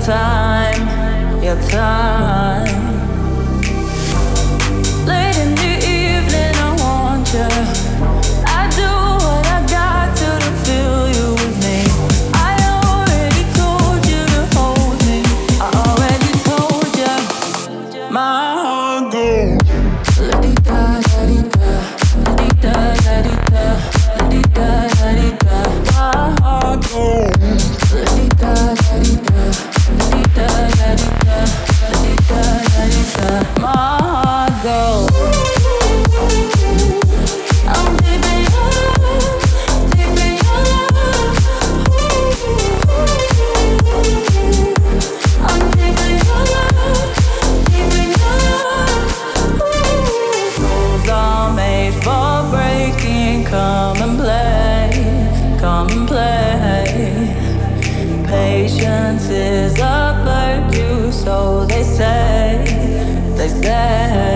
time, so they say, they say.